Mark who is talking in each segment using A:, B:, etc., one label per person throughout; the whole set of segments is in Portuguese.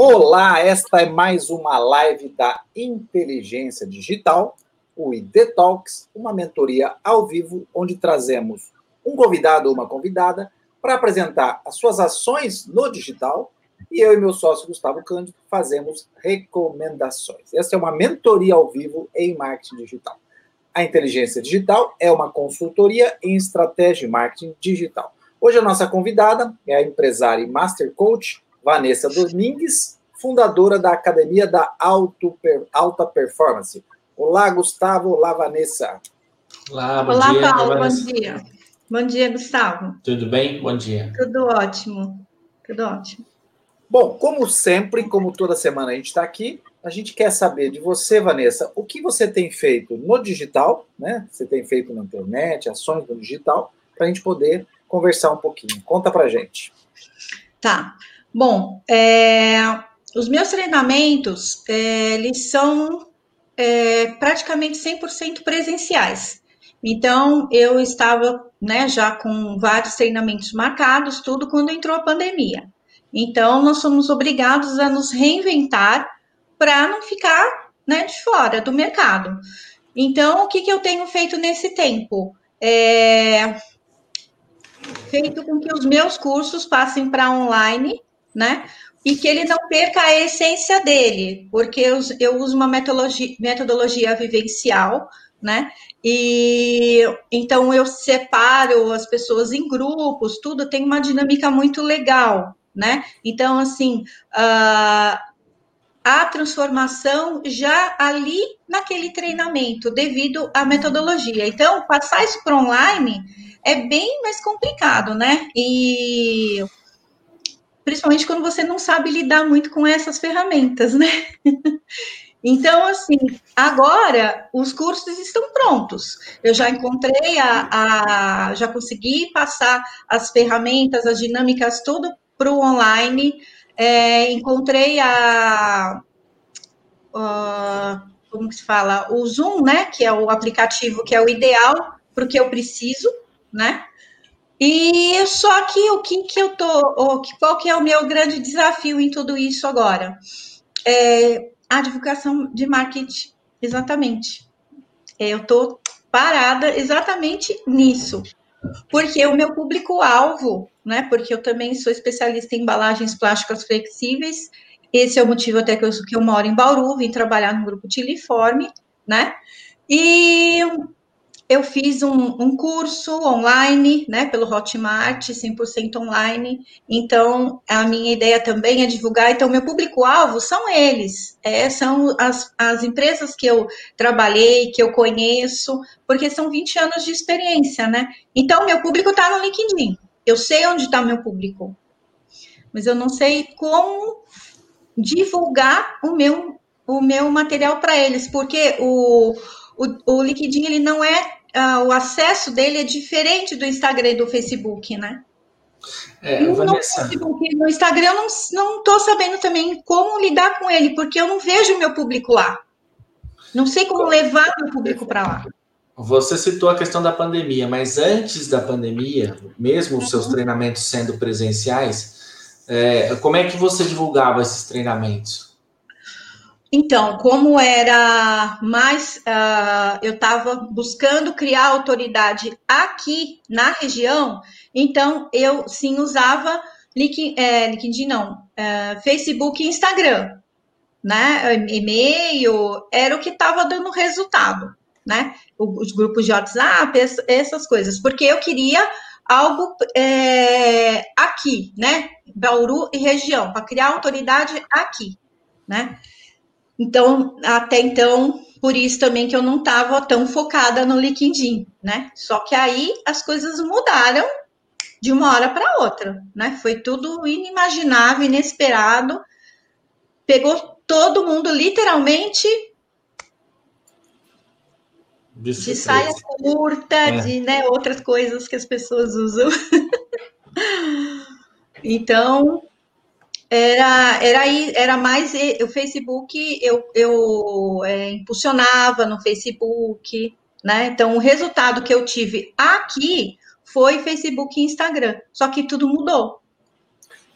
A: Olá, esta é mais uma live da Inteligência Digital, o ID Talks, uma mentoria ao vivo onde trazemos um convidado ou uma convidada para apresentar as suas ações no digital e eu e meu sócio Gustavo Cândido fazemos recomendações. Essa é uma mentoria ao vivo em marketing digital. A inteligência digital é uma consultoria em estratégia de marketing digital. Hoje a nossa convidada é a empresária e master coach Vanessa Domingues, fundadora da Academia da Alto, Alta Performance. Olá, Gustavo. Olá, Vanessa.
B: Olá, bom Olá, dia. Paulo. Bom dia. Bom dia, Gustavo.
C: Tudo bem? Bom dia.
B: Tudo ótimo. Tudo ótimo.
A: Bom, como sempre, como toda semana a gente está aqui, a gente quer saber de você, Vanessa, o que você tem feito no digital, né? Você tem feito na internet, ações no digital, para a gente poder conversar um pouquinho. Conta para gente.
B: Tá. Bom, é, os meus treinamentos, é, eles são é, praticamente 100% presenciais. Então, eu estava né, já com vários treinamentos marcados, tudo quando entrou a pandemia. Então, nós somos obrigados a nos reinventar para não ficar né, de fora do mercado. Então, o que, que eu tenho feito nesse tempo? É, feito com que os meus cursos passem para online, né? E que ele não perca a essência dele, porque eu, eu uso uma metodologia, metodologia vivencial, né? E então eu separo as pessoas em grupos, tudo tem uma dinâmica muito legal, né? Então, assim, uh, a transformação já ali naquele treinamento, devido à metodologia. Então, passar isso para online é bem mais complicado, né? E principalmente quando você não sabe lidar muito com essas ferramentas, né? Então, assim, agora os cursos estão prontos. Eu já encontrei a, a já consegui passar as ferramentas, as dinâmicas, tudo para o online. É, encontrei a, a, como que se fala, o Zoom, né? Que é o aplicativo que é o ideal para o que eu preciso, né? E só que o que, que eu tô, qual que é o meu grande desafio em tudo isso agora? É a divulgação de marketing, exatamente. Eu tô parada exatamente nisso. Porque o meu público-alvo, né? Porque eu também sou especialista em embalagens plásticas flexíveis. Esse é o motivo até que eu, que eu moro em Bauru, vim trabalhar no grupo Tiliforme, né? E eu fiz um, um, curso online, né, pelo Hotmart, 100% online. Então, a minha ideia também é divulgar. Então, meu público-alvo são eles, é, são as, as empresas que eu trabalhei, que eu conheço, porque são 20 anos de experiência, né? Então, meu público está no LinkedIn. Eu sei onde está meu público, mas eu não sei como divulgar o meu, o meu material para eles, porque o, o, o LinkedIn ele não é uh, o acesso dele é diferente do Instagram e do Facebook, né? É, no, Vanessa... Facebook, no Instagram eu não estou sabendo também como lidar com ele, porque eu não vejo meu público lá. Não sei como levar meu público para lá.
C: Você citou a questão da pandemia, mas antes da pandemia, mesmo os seus uhum. treinamentos sendo presenciais, é, como é que você divulgava esses treinamentos?
B: Então, como era mais, uh, eu estava buscando criar autoridade aqui na região, então eu sim usava LinkedIn, é, LinkedIn não, é, Facebook e Instagram, né? E-mail era o que estava dando resultado, né? Os grupos de WhatsApp, essas coisas, porque eu queria algo é, aqui, né? Bauru e região, para criar autoridade aqui, né? Então, até então, por isso também que eu não estava tão focada no LinkedIn, né? Só que aí as coisas mudaram de uma hora para outra, né? Foi tudo inimaginável, inesperado. Pegou todo mundo literalmente de, de saia curta, é. de né, outras coisas que as pessoas usam. então, era, era, era mais o Facebook, eu, eu é, impulsionava no Facebook, né? Então, o resultado que eu tive aqui foi Facebook e Instagram, só que tudo mudou.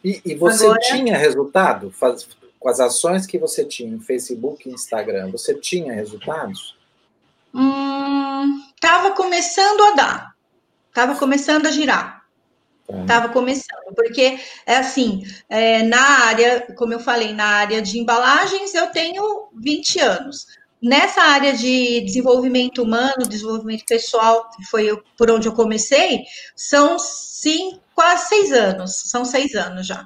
A: E, e você Agora, tinha resultado? Faz, com as ações que você tinha em Facebook e Instagram, você tinha resultados?
B: Hum, tava começando a dar. Tava começando a girar. Estava tá. começando, porque é assim, é, na área, como eu falei, na área de embalagens, eu tenho 20 anos. Nessa área de desenvolvimento humano, desenvolvimento pessoal, que foi por onde eu comecei, são sim, quase seis anos, são seis anos já.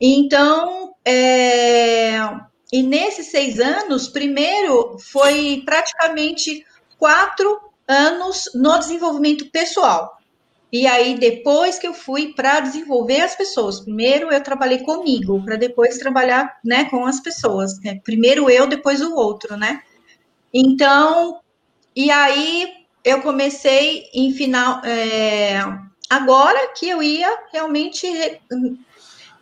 B: Então, é, e nesses seis anos, primeiro foi praticamente quatro anos no desenvolvimento pessoal. E aí, depois que eu fui para desenvolver as pessoas, primeiro eu trabalhei comigo, para depois trabalhar né, com as pessoas. Né? Primeiro eu, depois o outro, né? Então, e aí eu comecei em final. É, agora que eu ia realmente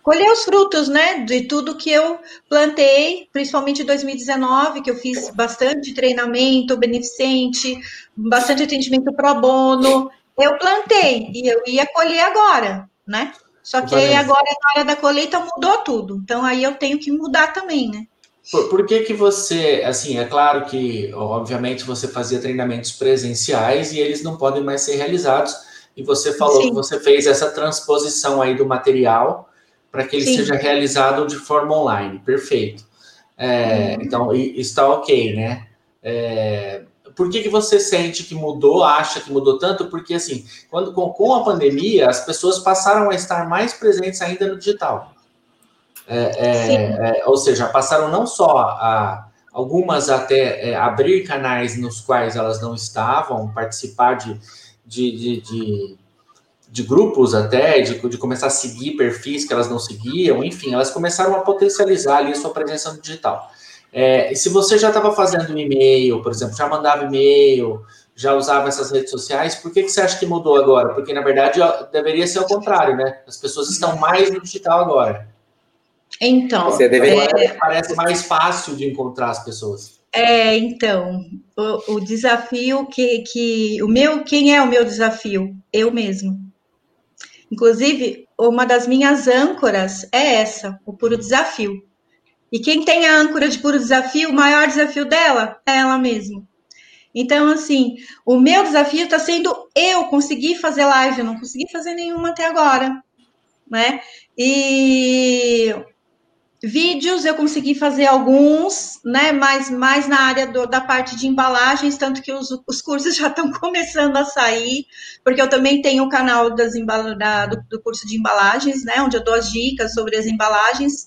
B: colher os frutos, né, de tudo que eu plantei, principalmente em 2019, que eu fiz bastante treinamento beneficente, bastante atendimento pro bono, eu plantei e eu ia colher agora, né? Só que aí agora na hora da colheita mudou tudo, então aí eu tenho que mudar também, né?
C: Por, por, que que você, assim, é claro que, obviamente, você fazia treinamentos presenciais e eles não podem mais ser realizados, e você falou Sim. que você fez essa transposição aí do material para que ele Sim. seja realizado de forma online. Perfeito. É, uhum. Então, está ok, né? É, por que, que você sente que mudou, acha que mudou tanto? Porque, assim, quando, com, com a pandemia, as pessoas passaram a estar mais presentes ainda no digital. É, é, é ou seja, passaram não só a algumas até é, abrir canais nos quais elas não estavam, participar de, de, de, de de grupos até, de, de começar a seguir perfis que elas não seguiam, enfim, elas começaram a potencializar ali a sua presença no digital. É, se você já estava fazendo um e-mail, por exemplo, já mandava e-mail, já usava essas redes sociais, por que, que você acha que mudou agora? Porque, na verdade, deveria ser o contrário, né? As pessoas estão mais no digital agora.
B: Então,
C: você deveria... é... parece mais fácil de encontrar as pessoas.
B: É, então, o, o desafio que, que o meu, quem é o meu desafio? Eu mesmo. Inclusive, uma das minhas âncoras é essa, o puro desafio. E quem tem a âncora de puro desafio, o maior desafio dela é ela mesma. Então, assim, o meu desafio está sendo eu conseguir fazer live, eu não consegui fazer nenhuma até agora, né? E Vídeos eu consegui fazer alguns, né? Mas mais na área do, da parte de embalagens, tanto que os, os cursos já estão começando a sair, porque eu também tenho o canal das da, do, do curso de embalagens, né? Onde eu dou as dicas sobre as embalagens.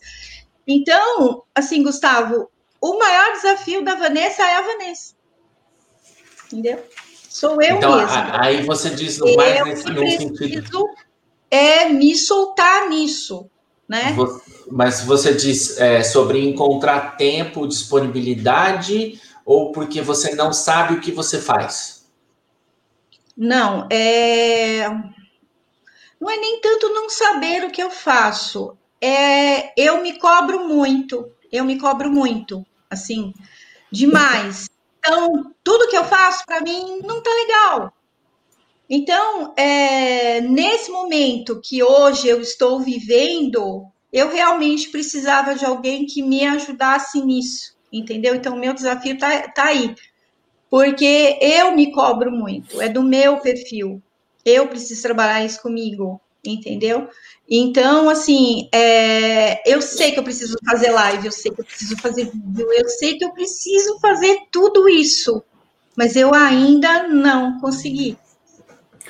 B: Então, assim, Gustavo, o maior desafio da Vanessa é a Vanessa. Entendeu? Sou eu então, mesma.
C: Aí você diz mais eu nesse
B: sentido. É me soltar nisso né?
C: Mas você diz é, sobre encontrar tempo, disponibilidade, ou porque você não sabe o que você faz?
B: Não, é... não é nem tanto não saber o que eu faço. É, eu me cobro muito, eu me cobro muito, assim, demais. Então, tudo que eu faço para mim não tá legal. Então, é, nesse momento que hoje eu estou vivendo, eu realmente precisava de alguém que me ajudasse nisso, entendeu? Então, meu desafio está tá aí, porque eu me cobro muito, é do meu perfil, eu preciso trabalhar isso comigo, entendeu? Então, assim, é, eu sei que eu preciso fazer live, eu sei que eu preciso fazer vídeo, eu sei que eu preciso fazer tudo isso, mas eu ainda não consegui.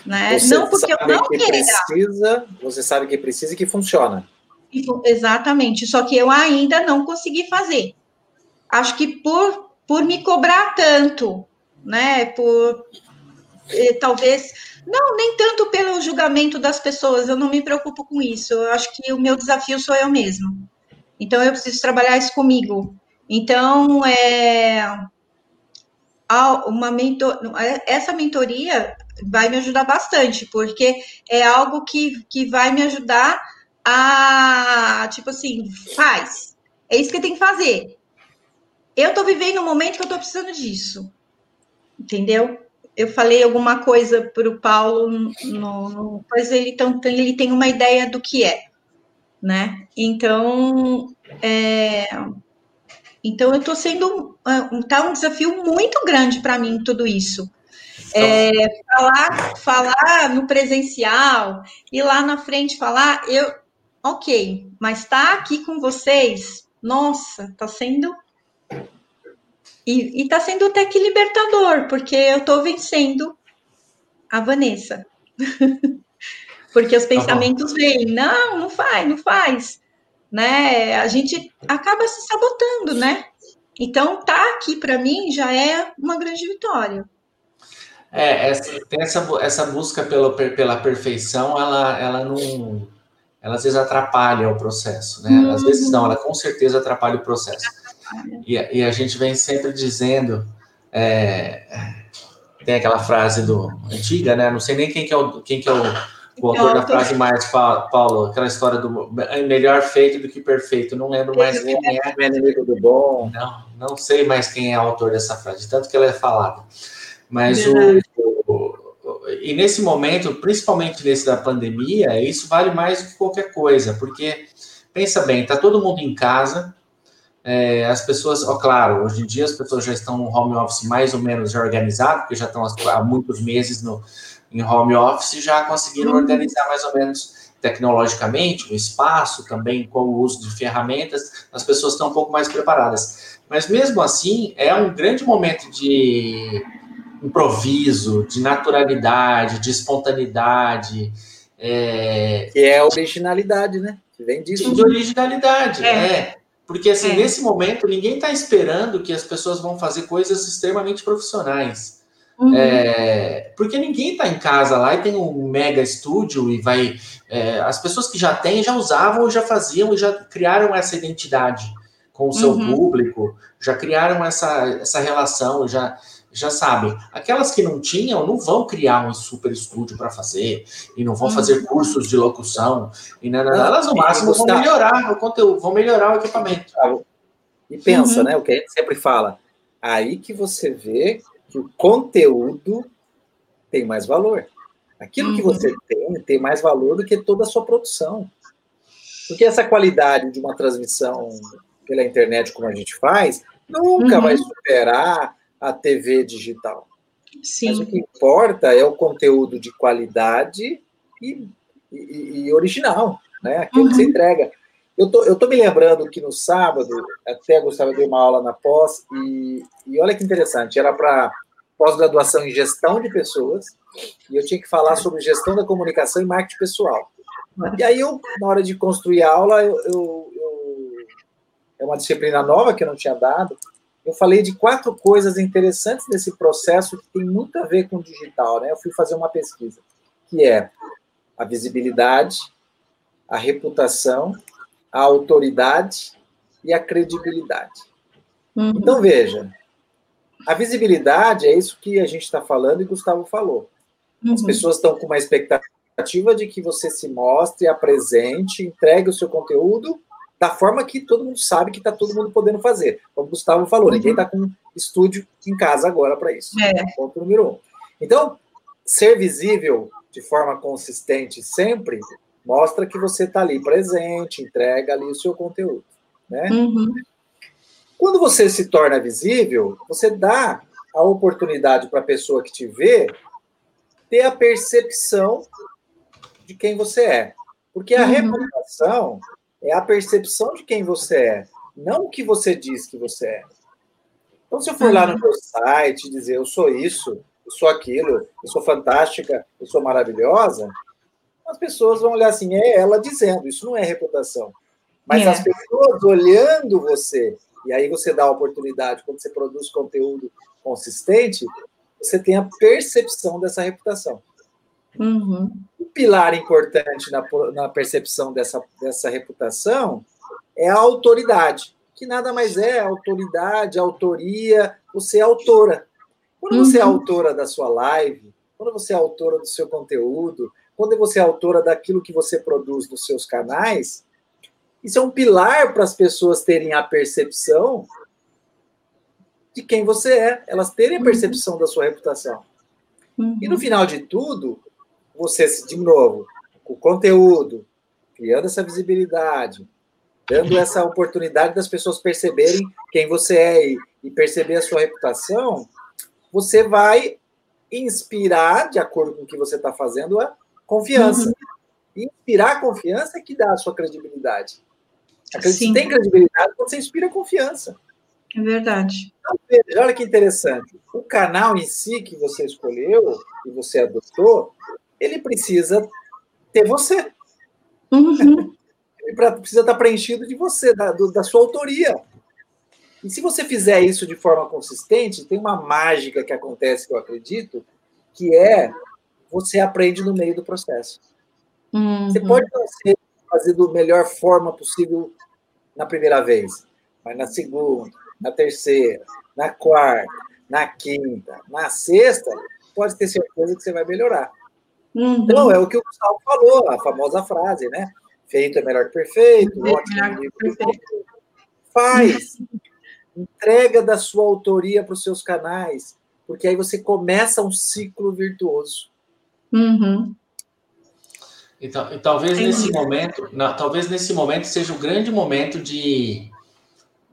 B: Né?
A: Você não porque eu não que precisa, você sabe que precisa e que funciona.
B: Exatamente, só que eu ainda não consegui fazer. Acho que por, por me cobrar tanto, né? Por talvez não, nem tanto pelo julgamento das pessoas, eu não me preocupo com isso. Eu acho que o meu desafio sou eu mesmo. Então eu preciso trabalhar isso comigo. Então, é uma mentor, essa mentoria vai me ajudar bastante, porque é algo que, que vai me ajudar a, tipo assim, faz. É isso que tem que fazer. Eu tô vivendo um momento que eu tô precisando disso. Entendeu? Eu falei alguma coisa para o Paulo, no, no, pois ele, tão, ele tem uma ideia do que é, né? Então, É, então, eu estou sendo. Está um desafio muito grande para mim, tudo isso. É, falar, falar no presencial e lá na frente falar, eu. Ok, mas estar tá aqui com vocês, nossa, está sendo. E está sendo até que libertador, porque eu estou vencendo a Vanessa. porque os tá pensamentos uhum. vêm, não, não faz, não faz né? A gente acaba se sabotando, né? Então, tá aqui para mim já é uma grande vitória.
C: É, essa, essa, essa busca pela, pela perfeição, ela, ela não. Ela às vezes atrapalha o processo, né? Às vezes não, ela com certeza atrapalha o processo. E, e a gente vem sempre dizendo. É, tem aquela frase do antiga, né? Não sei nem quem que é o, quem que é o o autor da frase mais, Paulo, aquela história do é melhor feito do que perfeito. Não lembro mais quem é. é inimigo do bom. Não, não sei mais quem é o autor dessa frase, tanto que ela é falada. Mas o, o, e nesse momento, principalmente nesse da pandemia, isso vale mais do que qualquer coisa, porque pensa bem, está todo mundo em casa, é, as pessoas, ó, claro, hoje em dia as pessoas já estão no home office mais ou menos organizado, porque já estão há muitos meses no, em home office já conseguiram uhum. organizar mais ou menos tecnologicamente o espaço, também com o uso de ferramentas, as pessoas estão um pouco mais preparadas. Mas mesmo assim, é um grande momento de improviso, de naturalidade, de espontaneidade.
A: É... Que é a originalidade, né? Que vem disso.
C: De originalidade, é. é. Porque, assim, é. nesse momento, ninguém está esperando que as pessoas vão fazer coisas extremamente profissionais. Uhum. É, porque ninguém está em casa lá e tem um mega estúdio e vai. É, as pessoas que já têm já usavam, já faziam e já criaram essa identidade com o seu uhum. público, já criaram essa, essa relação, já, já sabem. Aquelas que não tinham não vão criar um super estúdio para fazer e não vão uhum. fazer cursos de locução e nada, não, elas no máximo vão melhorar o conteúdo, vão melhorar o equipamento.
A: E pensa, uhum. né? O que a gente sempre fala. Aí que você vê que o conteúdo tem mais valor. Aquilo uhum. que você tem tem mais valor do que toda a sua produção. Porque essa qualidade de uma transmissão pela internet, como a gente faz, nunca uhum. vai superar a TV digital. Sim. Mas o que importa é o conteúdo de qualidade e, e, e original, né? Aquilo uhum. que você entrega. Eu tô, eu tô me lembrando que no sábado, até a Gustavo deu uma aula na pós, e, e olha que interessante, era para pós-graduação em gestão de pessoas, e eu tinha que falar sobre gestão da comunicação e marketing pessoal. E aí, eu, na hora de construir a aula, eu, eu, eu, é uma disciplina nova que eu não tinha dado, eu falei de quatro coisas interessantes desse processo que tem muito a ver com o digital, né? Eu fui fazer uma pesquisa, que é a visibilidade, a reputação, a autoridade e a credibilidade. Uhum. Então, veja, a visibilidade é isso que a gente está falando e Gustavo falou. Uhum. As pessoas estão com uma expectativa de que você se mostre, apresente, entregue o seu conteúdo da forma que todo mundo sabe que está todo mundo podendo fazer. Como o Gustavo falou, uhum. ninguém está com estúdio em casa agora para isso. É. Ponto número um. Então, ser visível de forma consistente sempre mostra que você está ali presente, entrega ali o seu conteúdo. Né? Uhum. Quando você se torna visível, você dá a oportunidade para a pessoa que te vê ter a percepção de quem você é. Porque a uhum. reputação é a percepção de quem você é, não o que você diz que você é. Então, se eu for lá no meu site dizer eu sou isso, eu sou aquilo, eu sou fantástica, eu sou maravilhosa, as pessoas vão olhar assim, é ela dizendo, isso não é reputação. Mas é. as pessoas olhando você e aí você dá a oportunidade, quando você produz conteúdo consistente, você tem a percepção dessa reputação. Uhum. Pilar importante na, na percepção dessa, dessa reputação é a autoridade, que nada mais é autoridade, autoria, você é autora. Quando uhum. você é uhum. autora da sua live, quando você é autora do seu conteúdo, quando você é autora daquilo que você produz nos seus canais, isso é um pilar para as pessoas terem a percepção de quem você é, elas terem a uhum. percepção da sua reputação. Uhum. E no final de tudo, você, de novo, o conteúdo, criando essa visibilidade, dando essa oportunidade das pessoas perceberem quem você é e, e perceber a sua reputação, você vai inspirar, de acordo com o que você está fazendo, a confiança. Uhum. Inspirar confiança é que dá a sua credibilidade. Você tem credibilidade quando você inspira confiança.
B: É verdade.
A: Então, veja, olha que interessante. O canal em si que você escolheu, que você adotou, ele precisa ter você. Uhum. ele precisa estar preenchido de você, da, do, da sua autoria. E se você fizer isso de forma consistente, tem uma mágica que acontece, que eu acredito, que é você aprende no meio do processo. Uhum. Você pode não ser fazer da melhor forma possível na primeira vez, mas na segunda, na terceira, na quarta, na quinta, na sexta, pode ter certeza que você vai melhorar. Uhum. Então, é o que o Gustavo falou, a famosa frase, né? Feito é melhor que perfeito, ótimo. É perfeito. Faz. Entrega da sua autoria para os seus canais, porque aí você começa um ciclo virtuoso.
C: Uhum. Então, e talvez nesse momento, não, talvez nesse momento seja o grande momento de,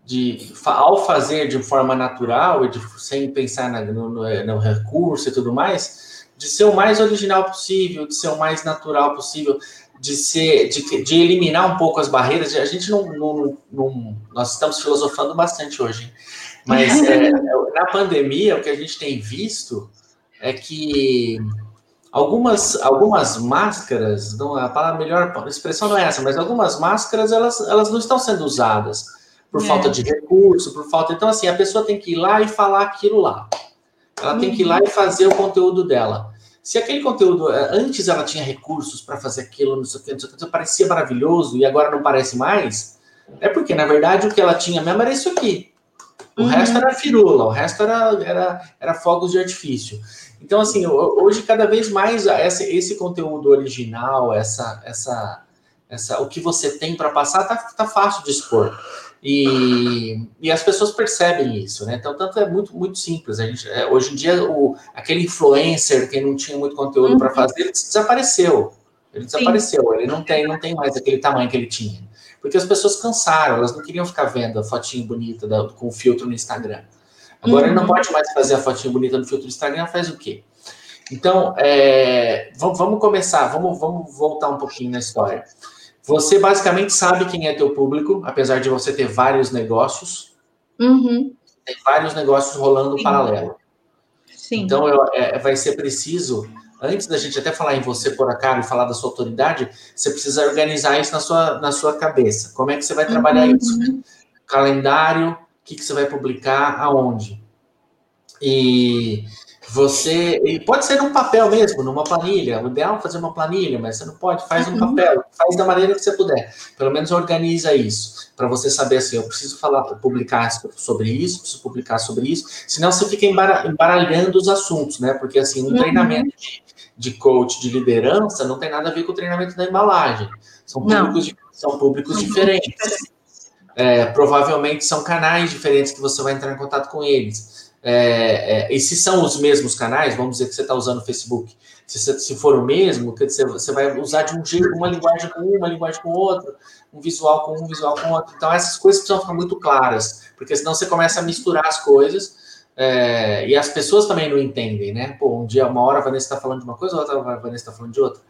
C: de ao fazer de forma natural e de, sem pensar na, no, no, recurso e tudo mais, de ser o mais original possível, de ser o mais natural possível, de ser, de, de eliminar um pouco as barreiras. A gente não, não, não nós estamos filosofando bastante hoje, mas é, na pandemia o que a gente tem visto é que algumas, algumas máscaras, não, a palavra melhor a expressão não é essa, mas algumas máscaras elas, elas não estão sendo usadas por é. falta de recurso, por falta. Então, assim, a pessoa tem que ir lá e falar aquilo lá. Ela uhum. tem que ir lá e fazer o conteúdo dela. Se aquele conteúdo, eh, antes ela tinha recursos para fazer aquilo, não sei o que, não sei o que, parecia maravilhoso e agora não parece mais, é porque, na verdade, o que ela tinha mesmo era isso aqui. O uhum. resto era firula, o resto era, era, era fogos de artifício. Então, assim, hoje cada vez mais esse, esse conteúdo original, essa, essa, essa, o que você tem para passar, tá, tá fácil de expor. E, e as pessoas percebem isso, né? Então, tanto é muito, muito simples. A gente, é, hoje em dia, o, aquele influencer que não tinha muito conteúdo uhum. para fazer, ele desapareceu. Ele desapareceu, Sim. ele não tem, não tem mais aquele tamanho que ele tinha. Porque as pessoas cansaram, elas não queriam ficar vendo a fotinha bonita da, com filtro no Instagram. Agora uhum. ele não uhum. pode mais fazer a fotinha bonita no filtro do Instagram, faz o quê? Então, é, vamos, vamos, começar, vamos, vamos voltar um pouquinho na história. Você basicamente sabe quem é teu público, apesar de você ter vários negócios. Uhum. Tem vários negócios rolando Sim. paralelo. Sim. Então, eu, é, vai ser preciso, antes da gente até falar em você por a cara e falar da sua autoridade, você precisa organizar isso na sua, na sua cabeça. Como é que você vai trabalhar uhum. isso? Calendário, o que, que você vai publicar, aonde. E você. E pode ser num papel mesmo, numa planilha. O ideal é fazer uma planilha, mas você não pode, faz uhum. um papel, faz da maneira que você puder. Pelo menos organiza isso, para você saber assim, eu preciso falar, publicar sobre isso, preciso publicar sobre isso, senão você fica embaralhando os assuntos, né? Porque assim, um uhum. treinamento de, de coach de liderança não tem nada a ver com o treinamento da embalagem. São públicos, são públicos diferentes. É, provavelmente são canais diferentes que você vai entrar em contato com eles. É, é, e se são os mesmos canais, vamos dizer que você está usando o Facebook, se, se for o mesmo, quer dizer, você vai usar de um jeito, uma linguagem com um, uma linguagem com outro, um visual com um, visual com outro. Então, essas coisas precisam ficar muito claras, porque senão você começa a misturar as coisas é, e as pessoas também não entendem, né? Pô, um dia, uma hora a Vanessa está falando de uma coisa, outra a Vanessa está falando de outra.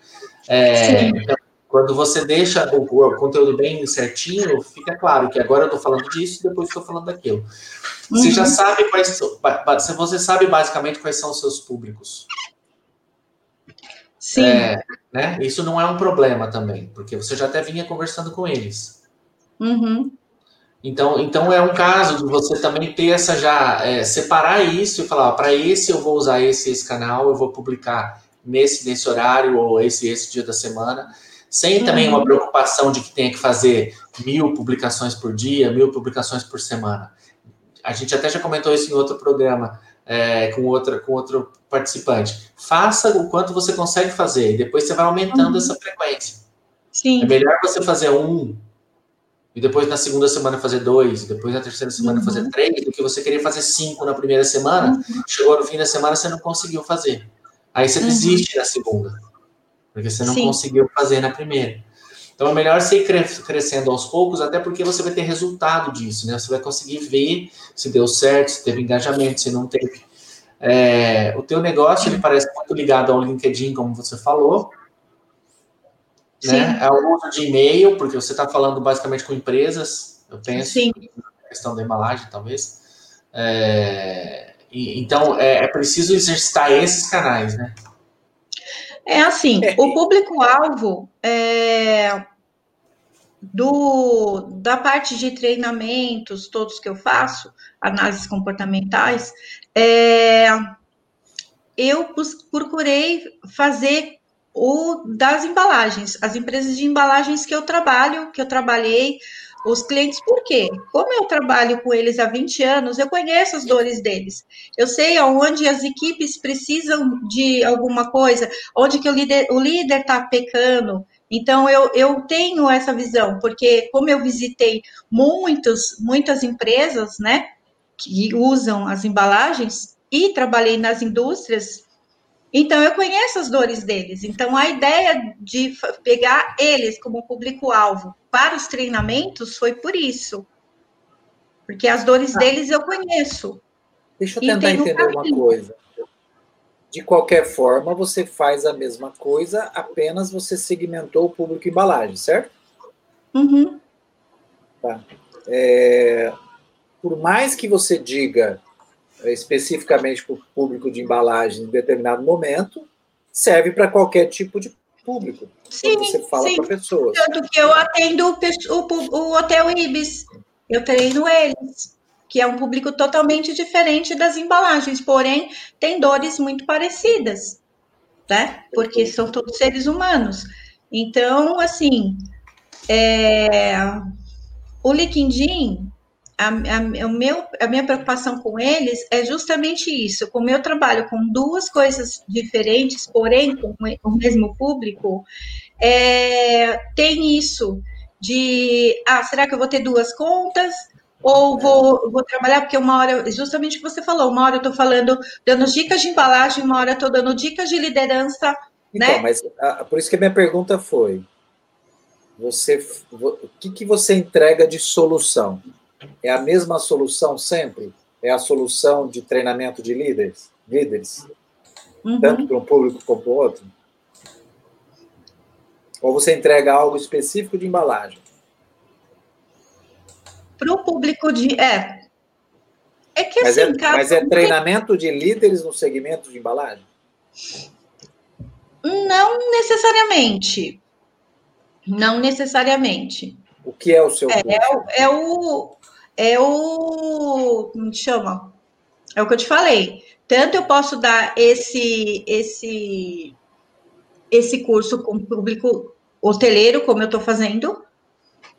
C: É, então, quando você deixa o, o, conteúdo bem certinho, fica claro que agora eu estou falando disso, depois estou falando daquilo. Uhum. Você já sabe quais você sabe basicamente quais são os seus públicos.
B: Sim.
C: É, né? Isso não é um problema também, porque você já até vinha conversando com eles.
B: Uhum.
C: Então, então é um caso de você também ter essa já é, separar isso e falar, para esse eu vou usar esse esse canal, eu vou publicar nesse nesse horário ou esse esse dia da semana sem também uma uhum. preocupação de que tenha que fazer mil publicações por dia, mil publicações por semana. A gente até já comentou isso em outro programa é, com, outra, com outro participante. Faça o quanto você consegue fazer e depois você vai aumentando uhum. essa frequência.
B: Sim.
C: É melhor você fazer um e depois na segunda semana fazer dois, depois na terceira semana uhum. fazer três, do que você querer fazer cinco na primeira semana, uhum. chegou no fim da semana você não conseguiu fazer. Aí você uhum. desiste na segunda porque você não Sim. conseguiu fazer na primeira. Então é melhor você ir crescendo aos poucos, até porque você vai ter resultado disso, né? Você vai conseguir ver se deu certo, se teve engajamento, se não teve. É, o teu negócio ele parece muito ligado ao LinkedIn, como você falou. Né? É o uso de e-mail, porque você está falando basicamente com empresas, eu penso. Sim. questão da embalagem, talvez. É, e, então, é, é preciso exercitar esses canais, né?
B: É assim, o público-alvo é, do, da parte de treinamentos, todos que eu faço, análises comportamentais, é, eu procurei fazer o das embalagens, as empresas de embalagens que eu trabalho, que eu trabalhei, os clientes, por quê? Como eu trabalho com eles há 20 anos, eu conheço as dores deles. Eu sei aonde as equipes precisam de alguma coisa, onde que o líder o líder está pecando. Então eu, eu tenho essa visão, porque como eu visitei muitos, muitas empresas, né, que usam as embalagens e trabalhei nas indústrias então, eu conheço as dores deles. Então, a ideia de pegar eles como público-alvo para os treinamentos foi por isso. Porque as dores ah. deles eu conheço.
A: Deixa eu tentar entender uma coisa. De qualquer forma, você faz a mesma coisa, apenas você segmentou o público embalagem, certo?
B: Uhum.
A: Tá. É, por mais que você diga especificamente para o público de embalagem em determinado momento, serve para qualquer tipo de público.
B: Sim, você fala para pessoas. Tanto que eu atendo o, o, o Hotel Ibis, eu treino eles, que é um público totalmente diferente das embalagens, porém tem dores muito parecidas, né? Porque são todos seres humanos. Então, assim, é, o LinkedIn a, a, o meu, a minha preocupação com eles é justamente isso. Como eu trabalho com duas coisas diferentes, porém com o mesmo público, é, tem isso de, ah, será que eu vou ter duas contas? Ou vou, vou trabalhar, porque uma hora, justamente o que você falou, uma hora eu estou falando, dando dicas de embalagem, uma hora eu estou dando dicas de liderança, então, né?
A: mas a, por isso que a minha pergunta foi, você, o que, que você entrega de solução? É a mesma solução sempre? É a solução de treinamento de líderes? Líderes? Uhum. Tanto para um público como para o outro? Ou você entrega algo específico de embalagem?
B: Para o público de. É.
A: É que mas assim, é, cara, Mas é treinamento de líderes no segmento de embalagem?
B: Não necessariamente. Não necessariamente.
A: O que é o seu
B: é, é, o, é o. Como chama? É o que eu te falei. Tanto eu posso dar esse, esse, esse curso com o público hoteleiro, como eu estou fazendo,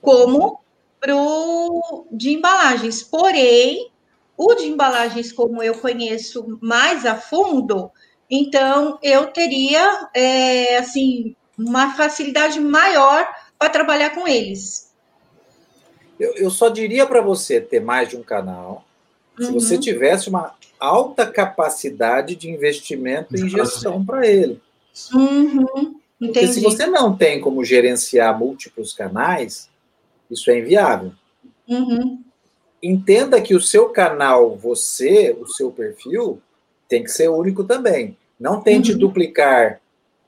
B: como pro de embalagens. Porém, o de embalagens, como eu conheço mais a fundo, então eu teria é, assim uma facilidade maior para trabalhar com eles.
A: Eu, eu só diria para você ter mais de um canal uhum. se você tivesse uma alta capacidade de investimento em gestão para ele.
B: Uhum.
A: Porque se você não tem como gerenciar múltiplos canais, isso é inviável.
B: Uhum.
A: Entenda que o seu canal, você, o seu perfil, tem que ser único também. Não tente uhum. duplicar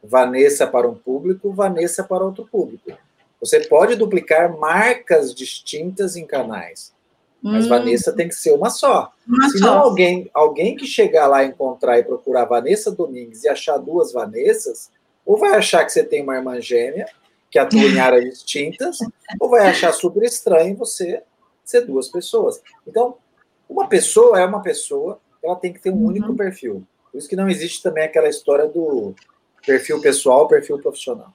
A: Vanessa para um público, Vanessa para outro público. Você pode duplicar marcas distintas em canais, mas hum. Vanessa tem que ser uma só. Uma Senão só. alguém, alguém que chegar lá encontrar e procurar Vanessa Domingues e achar duas Vanessas, ou vai achar que você tem uma irmã gêmea que atua em áreas distintas, ou vai achar super estranho você ser duas pessoas. Então, uma pessoa é uma pessoa, ela tem que ter um uhum. único perfil. Por isso que não existe também aquela história do perfil pessoal, perfil profissional.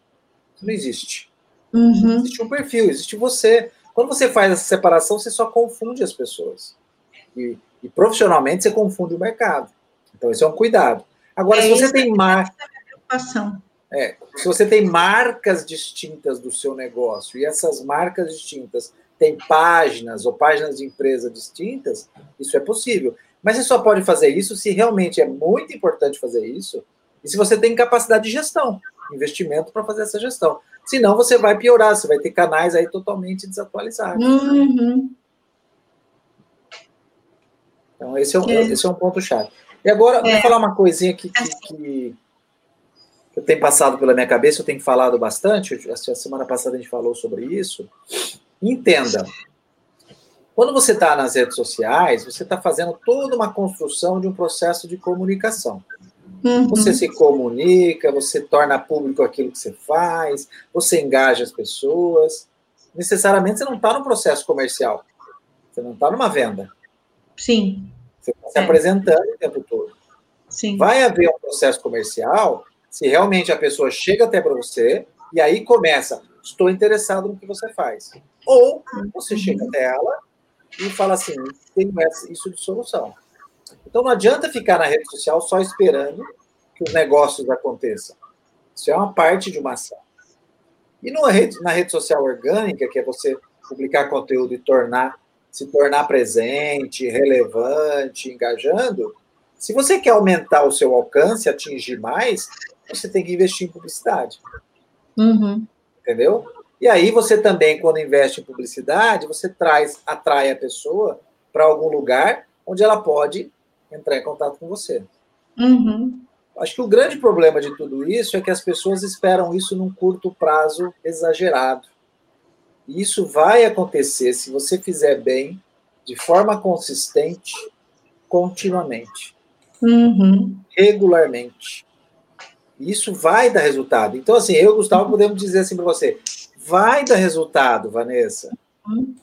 A: Isso não existe.
B: Uhum.
A: Existe um perfil, existe você. Quando você faz essa separação, você só confunde as pessoas. E, e profissionalmente você confunde o mercado. Então, isso é um cuidado. Agora, é, se você tem mar... é, se você tem marcas distintas do seu negócio e essas marcas distintas têm páginas ou páginas de empresa distintas, isso é possível. Mas você só pode fazer isso se realmente é muito importante fazer isso e se você tem capacidade de gestão, investimento para fazer essa gestão. Senão você vai piorar, você vai ter canais aí totalmente desatualizados. Uhum. Então, esse é um, é. Esse é um ponto chave. E agora, é. vou falar uma coisinha que, que, que, eu tenho passado pela minha cabeça, eu tenho falado bastante, a semana passada a gente falou sobre isso. Entenda, quando você está nas redes sociais, você está fazendo toda uma construção de um processo de comunicação. Uhum. Você se comunica, você torna público aquilo que você faz, você engaja as pessoas. Necessariamente você não está no processo comercial. Você não está numa venda.
B: Sim.
A: Você está se é. apresentando o tempo todo.
B: Sim.
A: Vai haver um processo comercial se realmente a pessoa chega até para você e aí começa, estou interessado no que você faz. Ou você uhum. chega até ela e fala assim, tenho isso de solução. Então não adianta ficar na rede social só esperando que os negócios aconteçam. Isso é uma parte de uma ação. E numa rede, na rede social orgânica, que é você publicar conteúdo e tornar se tornar presente, relevante, engajando, se você quer aumentar o seu alcance, atingir mais, você tem que investir em publicidade.
B: Uhum.
A: Entendeu? E aí você também, quando investe em publicidade, você traz, atrai a pessoa para algum lugar onde ela pode entrar em contato com você.
B: Uhum.
A: Acho que o grande problema de tudo isso é que as pessoas esperam isso num curto prazo exagerado. E isso vai acontecer se você fizer bem, de forma consistente, continuamente.
B: Uhum.
A: Regularmente. Isso vai dar resultado. Então, assim, eu e o Gustavo podemos dizer assim para você: vai dar resultado, Vanessa. Uhum.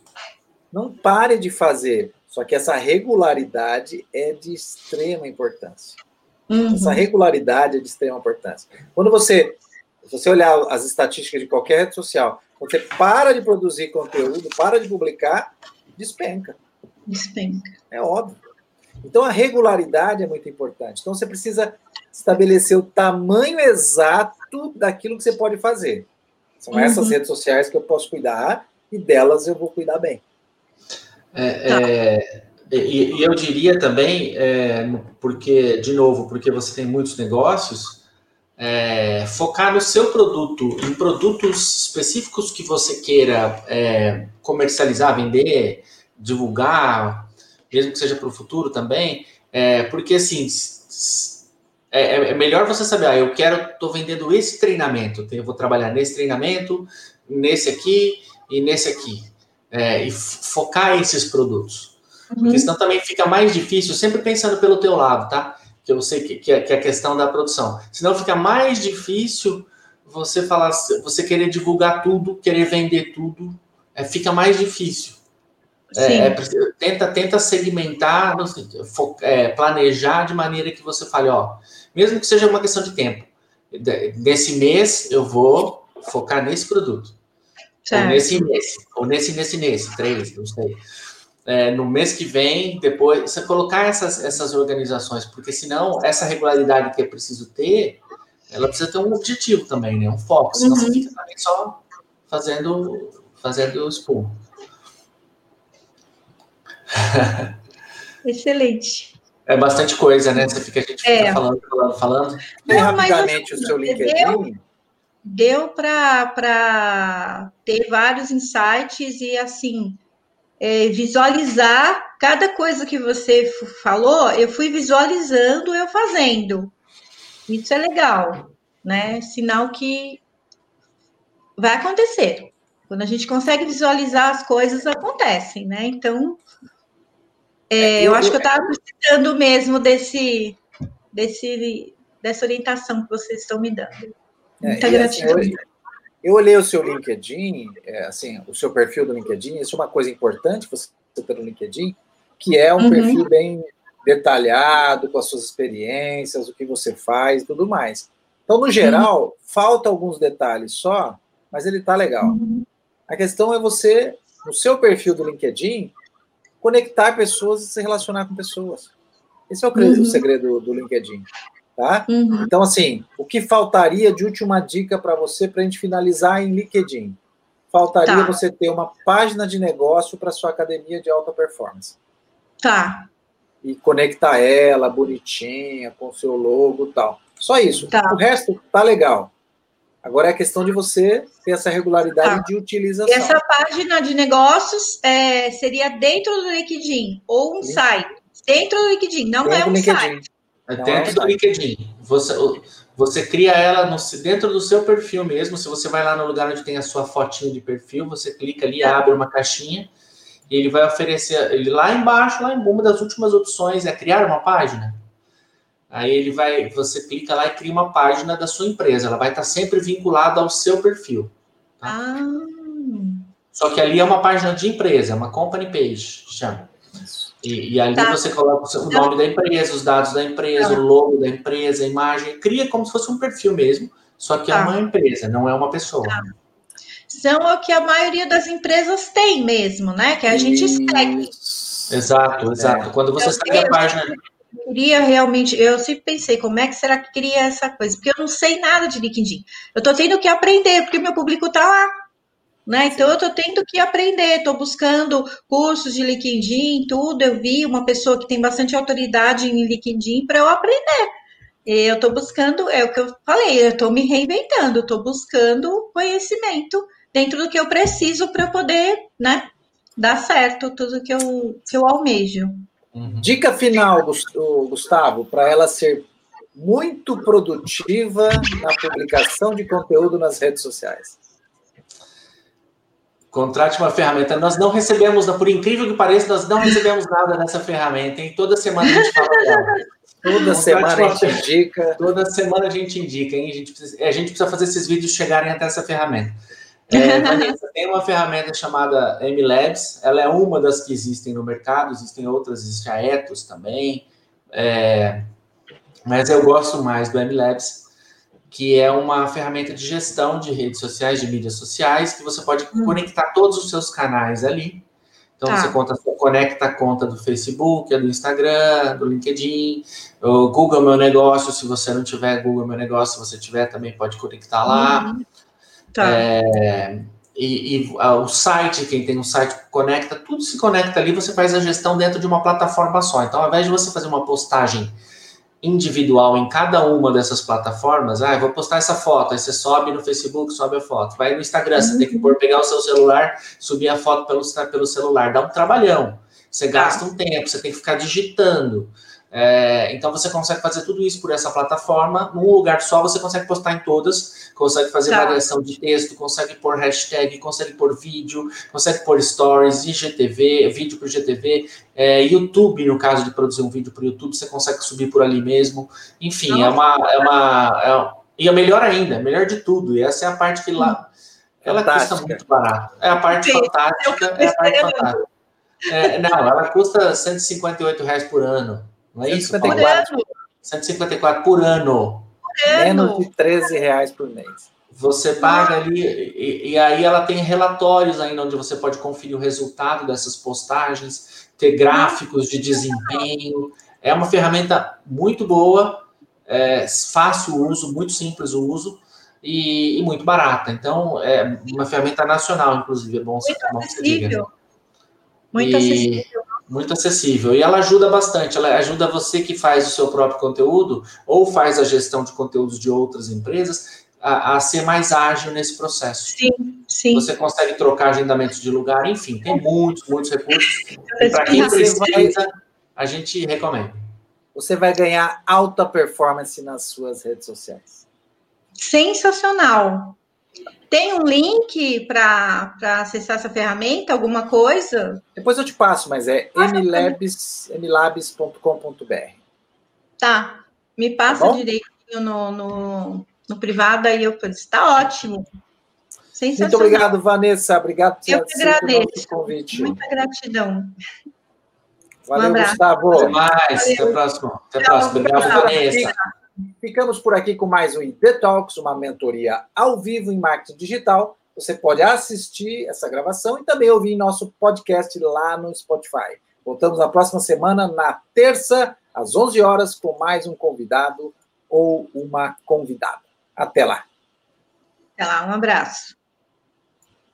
A: Não pare de fazer. Só que essa regularidade é de extrema importância. Uhum. Essa regularidade é de extrema importância. Quando você, se você olhar as estatísticas de qualquer rede social, você para de produzir conteúdo, para de publicar, despenca.
B: Despenca.
A: É óbvio. Então a regularidade é muito importante. Então você precisa estabelecer o tamanho exato daquilo que você pode fazer. São uhum. essas redes sociais que eu posso cuidar e delas eu vou cuidar bem.
C: É, é, e, e, eu diria também, é, porque, de novo, porque você tem muitos negócios, é, focar no seu produto, em produtos específicos que você queira é, comercializar, vender, divulgar, mesmo que seja para o futuro também, é, porque assim é, é, melhor você saber, ah, eu quero, estou vendendo esse treinamento, eu vou trabalhar nesse treinamento, nesse aqui e nesse aqui é, e focar esses produtos. Uhum. Porque senão também fica mais difícil, sempre pensando pelo teu lado, tá? Que eu sei que, que, é, que é a questão da produção. Senão fica mais difícil você falar, você querer divulgar tudo, querer vender tudo, é, fica mais difícil. É, é, tenta, tenta segmentar, é, planejar de maneira que você fale, ó, mesmo que seja uma questão de tempo, nesse mês eu vou focar nesse produto. Certo. Ou nesse mês, ou nesse, nesse, nesse, três, não sei. É, no mês que vem, depois, você colocar essas, essas organizações, porque senão essa regularidade que é preciso ter, ela precisa ter um objetivo também, né? Um foco, senão uhum. você fica também só fazendo, fazendo espuma.
B: Excelente.
C: É bastante coisa, né? Você fica, a gente fica é. falando, falando, falando.
A: Não, rapidamente assim, o seu LinkedIn
B: deu para ter vários insights e, assim, é, visualizar cada coisa que você falou, eu fui visualizando eu fazendo. Isso é legal, né? Sinal que vai acontecer. Quando a gente consegue visualizar as coisas, acontecem, né? Então, é, eu, eu acho que eu estava precisando mesmo desse, desse, dessa orientação que vocês estão me dando.
A: É, Muita gratidão. Assim, eu, eu, olhei o seu LinkedIn, é, assim, o seu perfil do LinkedIn, isso é uma coisa importante você ter no LinkedIn, que é um uhum. perfil bem detalhado, com as suas experiências, o que você faz e tudo mais. Então, no geral, uhum. falta alguns detalhes só, mas ele tá legal. Uhum. A questão é você, no seu perfil do LinkedIn, conectar pessoas e se relacionar com pessoas. Esse é o, uhum. segredo do LinkedIn. Tá? Uhum. Então, assim, o que faltaria de última dica para você para a gente finalizar em LinkedIn? Faltaria tá. você ter uma página de negócio para sua academia de alta performance.
B: Tá.
A: E conectar ela bonitinha, com seu logo e tal. Só isso. Tá. O resto tá legal. Agora é a questão de você ter essa regularidade tá. de utilização.
B: E essa página de negócios é, seria dentro do LinkedIn ou um Sim. site. Dentro do LinkedIn, não dentro é um LinkedIn. site.
C: É dentro é do LinkedIn. Você, você cria ela no, dentro do seu perfil mesmo. Se você vai lá no lugar onde tem a sua fotinho de perfil, você clica ali, abre uma caixinha e ele vai oferecer. Ele lá embaixo, lá em uma das últimas opções é criar uma página. Aí ele vai, você clica lá e cria uma página da sua empresa. Ela vai estar sempre vinculada ao seu perfil. Tá? Ah. Só que ali é uma página de empresa, uma company page, chama. E, e ali tá. você coloca o nome da empresa, os dados da empresa, tá. o logo da empresa, a imagem. Cria como se fosse um perfil mesmo, só que é tá. é uma empresa, não é uma pessoa. Tá.
B: São o que a maioria das empresas tem mesmo, né? Que a gente segue.
C: Exato, exato. É. Quando você segue a página
B: queria realmente, eu sempre pensei, como é que será que cria essa coisa? Porque eu não sei nada de LinkedIn. Eu estou tendo que aprender, porque meu público está lá. Né? Então, eu estou tendo que aprender, estou buscando cursos de LinkedIn, tudo. Eu vi uma pessoa que tem bastante autoridade em LinkedIn para eu aprender. Eu estou buscando, é o que eu falei, eu estou me reinventando, estou buscando conhecimento dentro do que eu preciso para poder né, dar certo tudo que eu, que eu almejo.
A: Uhum. Dica final, Gustavo, para ela ser muito produtiva na publicação de conteúdo nas redes sociais.
C: Contrate uma ferramenta. Nós não recebemos, por incrível que pareça, nós não recebemos nada nessa ferramenta, hein? Toda semana a gente fala dela.
A: Toda semana a gente indica.
C: Toda semana a gente indica, hein? A gente, precisa, a gente precisa fazer esses vídeos chegarem até essa ferramenta. É, Vanessa, tem uma ferramenta chamada MLabs, ela é uma das que existem no mercado, existem outras, existe a Ethos também, é, mas eu gosto mais do MLabs, que é uma ferramenta de gestão de redes sociais, de mídias sociais, que você pode hum. conectar todos os seus canais ali. Então, ah. você conta, conecta a conta do Facebook, do Instagram, do LinkedIn, o Google Meu Negócio, se você não tiver Google Meu Negócio, se você tiver, também pode conectar lá. Uhum. Tá. É, e, e o site, quem tem um site conecta, tudo se conecta ali, você faz a gestão dentro de uma plataforma só. Então, ao invés de você fazer uma postagem individual em cada uma dessas plataformas, ah, eu vou postar essa foto, aí você sobe no Facebook, sobe a foto, vai no Instagram, você tem que pôr, pegar o seu celular, subir a foto pelo, pelo celular, dá um trabalhão, você gasta um tempo, você tem que ficar digitando, é, então você consegue fazer tudo isso por essa plataforma, num lugar só, você consegue postar em todas, consegue fazer tá. variação de texto, consegue pôr hashtag, consegue pôr vídeo, consegue pôr stories, IGTV, vídeo para o GTV, é, YouTube, no caso de produzir um vídeo para o YouTube, você consegue subir por ali mesmo. Enfim, é uma. É uma é, e é melhor ainda, melhor de tudo. E essa é a parte que lá. Ela fantástica. custa muito barato. É a parte Sim, fantástica. É a parte fantástica. É, não, ela custa 158 reais por ano. Não é 154, isso? 154 por ano.
A: Por ano. Menos de 13 reais por mês.
C: Você paga ali, e, e, aí ela tem relatórios ainda onde você pode conferir o resultado dessas postagens, ter gráficos de desempenho. É uma ferramenta muito boa, é, fácil o uso, muito simples o uso e, e, muito barata. Então, é uma ferramenta nacional, inclusive, é bom, muito bom que você diga.
B: Muito e, acessível
C: muito acessível. E ela ajuda bastante, ela ajuda você que faz o seu próprio conteúdo ou faz a gestão de conteúdos de outras empresas a, a ser mais ágil nesse processo.
B: Sim, sim.
C: Você consegue trocar agendamentos de lugar, enfim, tem muitos, muitos recursos. Para quem precisa, a gente recomenda.
A: Você vai ganhar alta performance nas suas redes sociais.
B: Sensacional. Tem um link para acessar essa ferramenta, alguma coisa?
A: Depois eu te passo, mas é mlabs.com.br.
B: Tá, me passa tá direitinho no, no, no privado, aí eu está ótimo.
A: Muito obrigado, Vanessa. Obrigado
B: por ter aceito o convite. Muita gratidão.
A: Valeu, um Gustavo.
C: Até mais. Valeu. Até a próxima. Até a próxima. Obrigado, Vanessa.
A: Ficamos por aqui com mais um Detox, uma mentoria ao vivo em marketing digital. Você pode assistir essa gravação e também ouvir nosso podcast lá no Spotify. Voltamos na próxima semana, na terça, às 11 horas, com mais um convidado ou uma convidada. Até lá.
B: Até lá, um abraço.